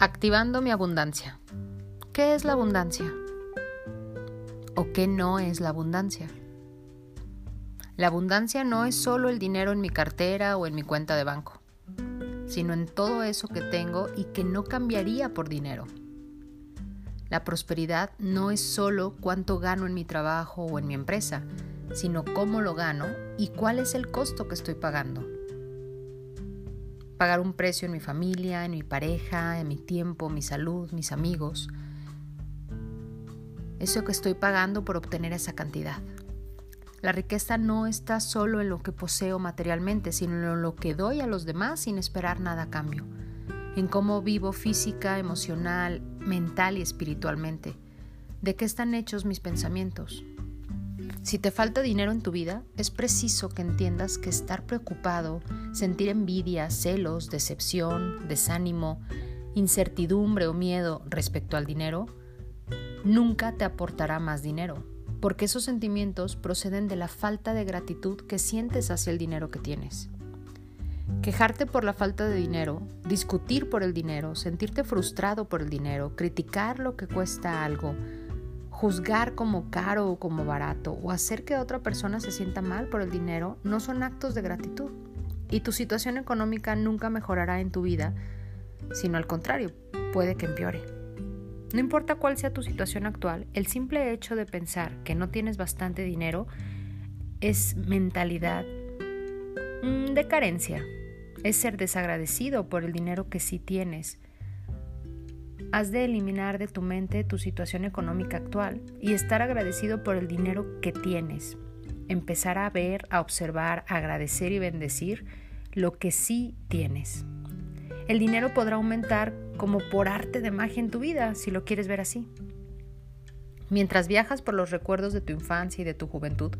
Activando mi abundancia. ¿Qué es la abundancia? ¿O qué no es la abundancia? La abundancia no es solo el dinero en mi cartera o en mi cuenta de banco, sino en todo eso que tengo y que no cambiaría por dinero. La prosperidad no es solo cuánto gano en mi trabajo o en mi empresa, sino cómo lo gano y cuál es el costo que estoy pagando pagar un precio en mi familia, en mi pareja, en mi tiempo, mi salud, mis amigos. Eso que estoy pagando por obtener esa cantidad. La riqueza no está solo en lo que poseo materialmente, sino en lo que doy a los demás sin esperar nada a cambio, en cómo vivo física, emocional, mental y espiritualmente, de qué están hechos mis pensamientos, si te falta dinero en tu vida, es preciso que entiendas que estar preocupado, sentir envidia, celos, decepción, desánimo, incertidumbre o miedo respecto al dinero, nunca te aportará más dinero, porque esos sentimientos proceden de la falta de gratitud que sientes hacia el dinero que tienes. Quejarte por la falta de dinero, discutir por el dinero, sentirte frustrado por el dinero, criticar lo que cuesta algo, Juzgar como caro o como barato o hacer que otra persona se sienta mal por el dinero no son actos de gratitud. Y tu situación económica nunca mejorará en tu vida, sino al contrario, puede que empeore. No importa cuál sea tu situación actual, el simple hecho de pensar que no tienes bastante dinero es mentalidad mm, de carencia, es ser desagradecido por el dinero que sí tienes Has de eliminar de tu mente tu situación económica actual y estar agradecido por el dinero que tienes. Empezar a ver, a observar, a agradecer y bendecir lo que sí tienes. El dinero podrá aumentar como por arte de magia en tu vida, si lo quieres ver así. Mientras viajas por los recuerdos de tu infancia y de tu juventud,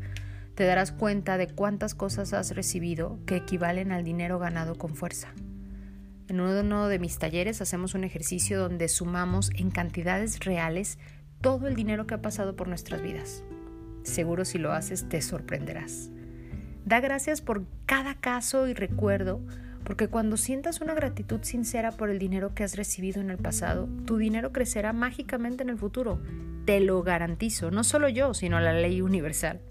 te darás cuenta de cuántas cosas has recibido que equivalen al dinero ganado con fuerza. En uno de mis talleres hacemos un ejercicio donde sumamos en cantidades reales todo el dinero que ha pasado por nuestras vidas. Seguro si lo haces te sorprenderás. Da gracias por cada caso y recuerdo, porque cuando sientas una gratitud sincera por el dinero que has recibido en el pasado, tu dinero crecerá mágicamente en el futuro. Te lo garantizo, no solo yo, sino la ley universal.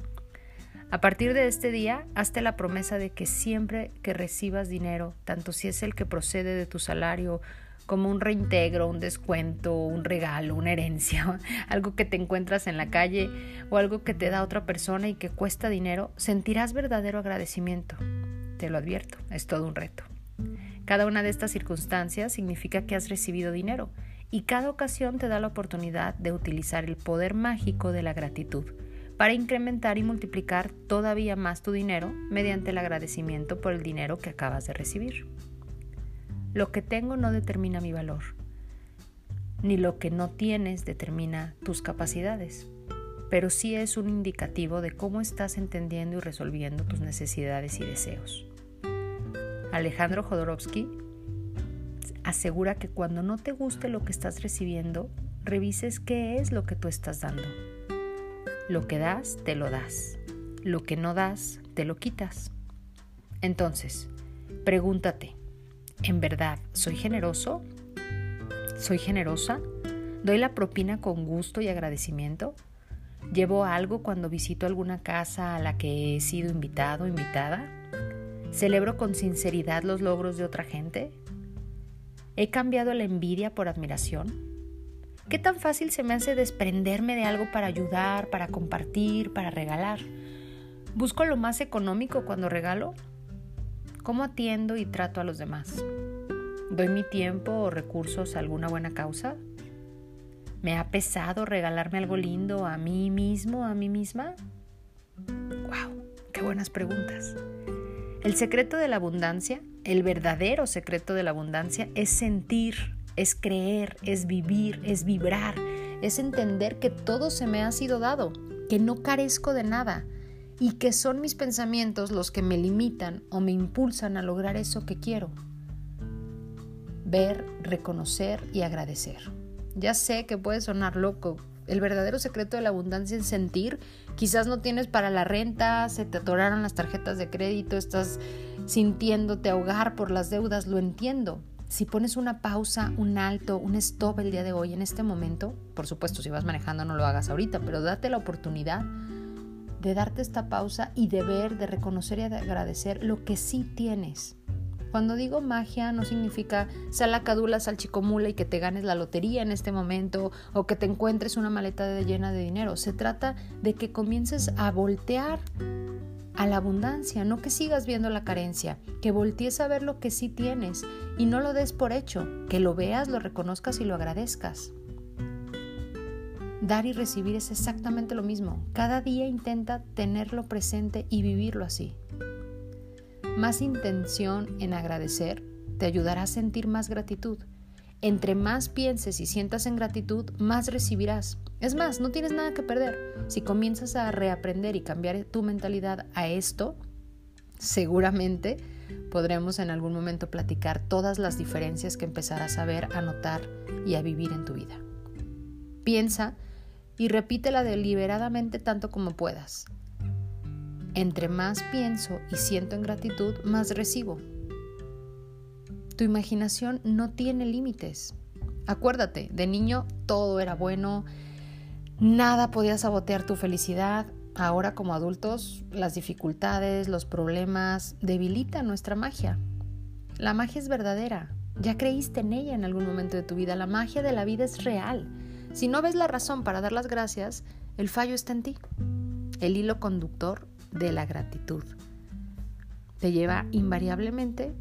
A partir de este día, hazte la promesa de que siempre que recibas dinero, tanto si es el que procede de tu salario, como un reintegro, un descuento, un regalo, una herencia, algo que te encuentras en la calle o algo que te da otra persona y que cuesta dinero, sentirás verdadero agradecimiento. Te lo advierto, es todo un reto. Cada una de estas circunstancias significa que has recibido dinero y cada ocasión te da la oportunidad de utilizar el poder mágico de la gratitud para incrementar y multiplicar todavía más tu dinero mediante el agradecimiento por el dinero que acabas de recibir. Lo que tengo no determina mi valor, ni lo que no tienes determina tus capacidades, pero sí es un indicativo de cómo estás entendiendo y resolviendo tus necesidades y deseos. Alejandro Jodorowsky asegura que cuando no te guste lo que estás recibiendo, revises qué es lo que tú estás dando lo que das, te lo das. Lo que no das, te lo quitas. Entonces, pregúntate, ¿en verdad soy generoso? ¿Soy generosa? ¿Doy la propina con gusto y agradecimiento? ¿Llevo algo cuando visito alguna casa a la que he sido invitado o invitada? ¿Celebro con sinceridad los logros de otra gente? ¿He cambiado la envidia por admiración? ¿Qué tan fácil se me hace desprenderme de algo para ayudar, para compartir, para regalar? ¿Busco lo más económico cuando regalo? ¿Cómo atiendo y trato a los demás? ¿Doy mi tiempo o recursos a alguna buena causa? ¿Me ha pesado regalarme algo lindo a mí mismo, a mí misma? ¡Wow! ¡Qué buenas preguntas! El secreto de la abundancia, el verdadero secreto de la abundancia es sentir es creer, es vivir, es vibrar, es entender que todo se me ha sido dado, que no carezco de nada y que son mis pensamientos los que me limitan o me impulsan a lograr eso que quiero. Ver, reconocer y agradecer. Ya sé que puede sonar loco. El verdadero secreto de la abundancia es sentir. Quizás no tienes para la renta, se te atoraron las tarjetas de crédito, estás sintiéndote ahogar por las deudas, lo entiendo si pones una pausa, un alto, un stop el día de hoy, en este momento, por supuesto, si vas manejando no lo hagas ahorita, pero date la oportunidad de darte esta pausa y de ver, de reconocer y de agradecer lo que sí tienes. Cuando digo magia no significa salacadula, salchicomula y que te ganes la lotería en este momento o que te encuentres una maleta llena de dinero. Se trata de que comiences a voltear a la abundancia, no que sigas viendo la carencia, que voltees a ver lo que sí tienes y no lo des por hecho, que lo veas, lo reconozcas y lo agradezcas. Dar y recibir es exactamente lo mismo. Cada día intenta tenerlo presente y vivirlo así. Más intención en agradecer te ayudará a sentir más gratitud. Entre más pienses y sientas en gratitud, más recibirás. Es más, no tienes nada que perder. Si comienzas a reaprender y cambiar tu mentalidad a esto, seguramente podremos en algún momento platicar todas las diferencias que empezarás a ver, a notar y a vivir en tu vida. Piensa y repítela deliberadamente tanto como puedas. Entre más pienso y siento en gratitud, más recibo. Tu imaginación no tiene límites. Acuérdate, de niño todo era bueno, Nada podía sabotear tu felicidad. Ahora como adultos, las dificultades, los problemas debilitan nuestra magia. La magia es verdadera. Ya creíste en ella en algún momento de tu vida. La magia de la vida es real. Si no ves la razón para dar las gracias, el fallo está en ti. El hilo conductor de la gratitud te lleva invariablemente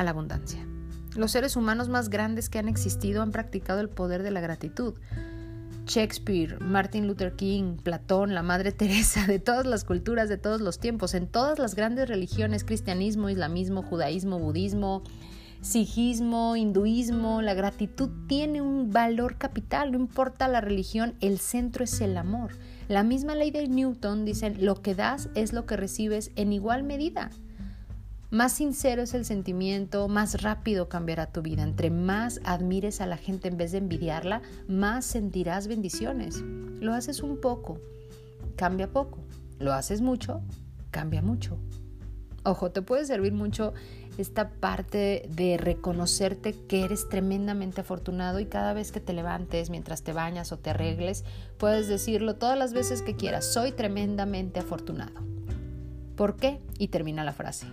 a la abundancia. Los seres humanos más grandes que han existido han practicado el poder de la gratitud. Shakespeare, Martin Luther King, Platón, la Madre Teresa, de todas las culturas, de todos los tiempos, en todas las grandes religiones, cristianismo, islamismo, judaísmo, budismo, sijismo, hinduismo, la gratitud tiene un valor capital, no importa la religión, el centro es el amor. La misma ley de Newton dice, lo que das es lo que recibes en igual medida. Más sincero es el sentimiento, más rápido cambiará tu vida. Entre más admires a la gente en vez de envidiarla, más sentirás bendiciones. Lo haces un poco, cambia poco. Lo haces mucho, cambia mucho. Ojo, te puede servir mucho esta parte de reconocerte que eres tremendamente afortunado y cada vez que te levantes, mientras te bañas o te arregles, puedes decirlo todas las veces que quieras, soy tremendamente afortunado. ¿Por qué? Y termina la frase.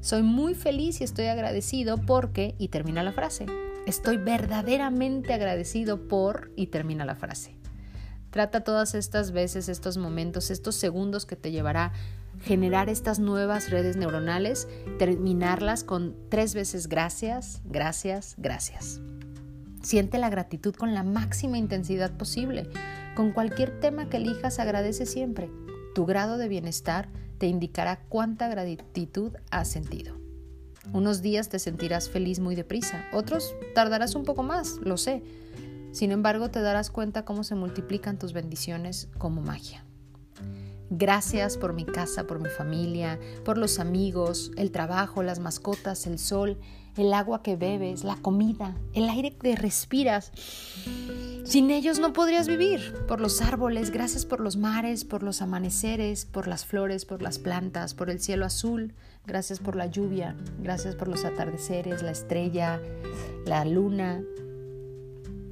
Soy muy feliz y estoy agradecido porque, y termina la frase. Estoy verdaderamente agradecido por, y termina la frase. Trata todas estas veces, estos momentos, estos segundos que te llevará generar estas nuevas redes neuronales, terminarlas con tres veces gracias, gracias, gracias. Siente la gratitud con la máxima intensidad posible. Con cualquier tema que elijas, agradece siempre. Tu grado de bienestar te indicará cuánta gratitud has sentido. Unos días te sentirás feliz muy deprisa, otros tardarás un poco más, lo sé. Sin embargo, te darás cuenta cómo se multiplican tus bendiciones como magia. Gracias por mi casa, por mi familia, por los amigos, el trabajo, las mascotas, el sol, el agua que bebes, la comida, el aire que respiras. Sin ellos no podrías vivir. Por los árboles, gracias por los mares, por los amaneceres, por las flores, por las plantas, por el cielo azul, gracias por la lluvia, gracias por los atardeceres, la estrella, la luna,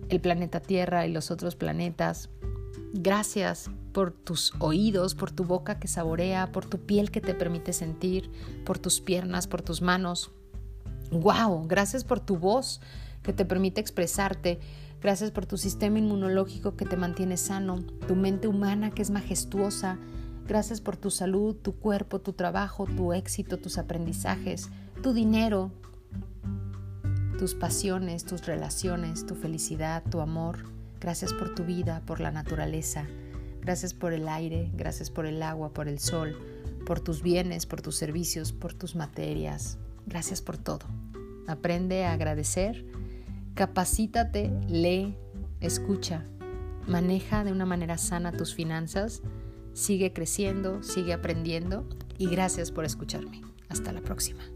el planeta Tierra y los otros planetas. Gracias por tus oídos, por tu boca que saborea, por tu piel que te permite sentir, por tus piernas, por tus manos. ¡Wow! Gracias por tu voz que te permite expresarte. Gracias por tu sistema inmunológico que te mantiene sano, tu mente humana que es majestuosa. Gracias por tu salud, tu cuerpo, tu trabajo, tu éxito, tus aprendizajes, tu dinero, tus pasiones, tus relaciones, tu felicidad, tu amor. Gracias por tu vida, por la naturaleza. Gracias por el aire, gracias por el agua, por el sol, por tus bienes, por tus servicios, por tus materias. Gracias por todo. Aprende a agradecer, capacítate, lee, escucha, maneja de una manera sana tus finanzas, sigue creciendo, sigue aprendiendo y gracias por escucharme. Hasta la próxima.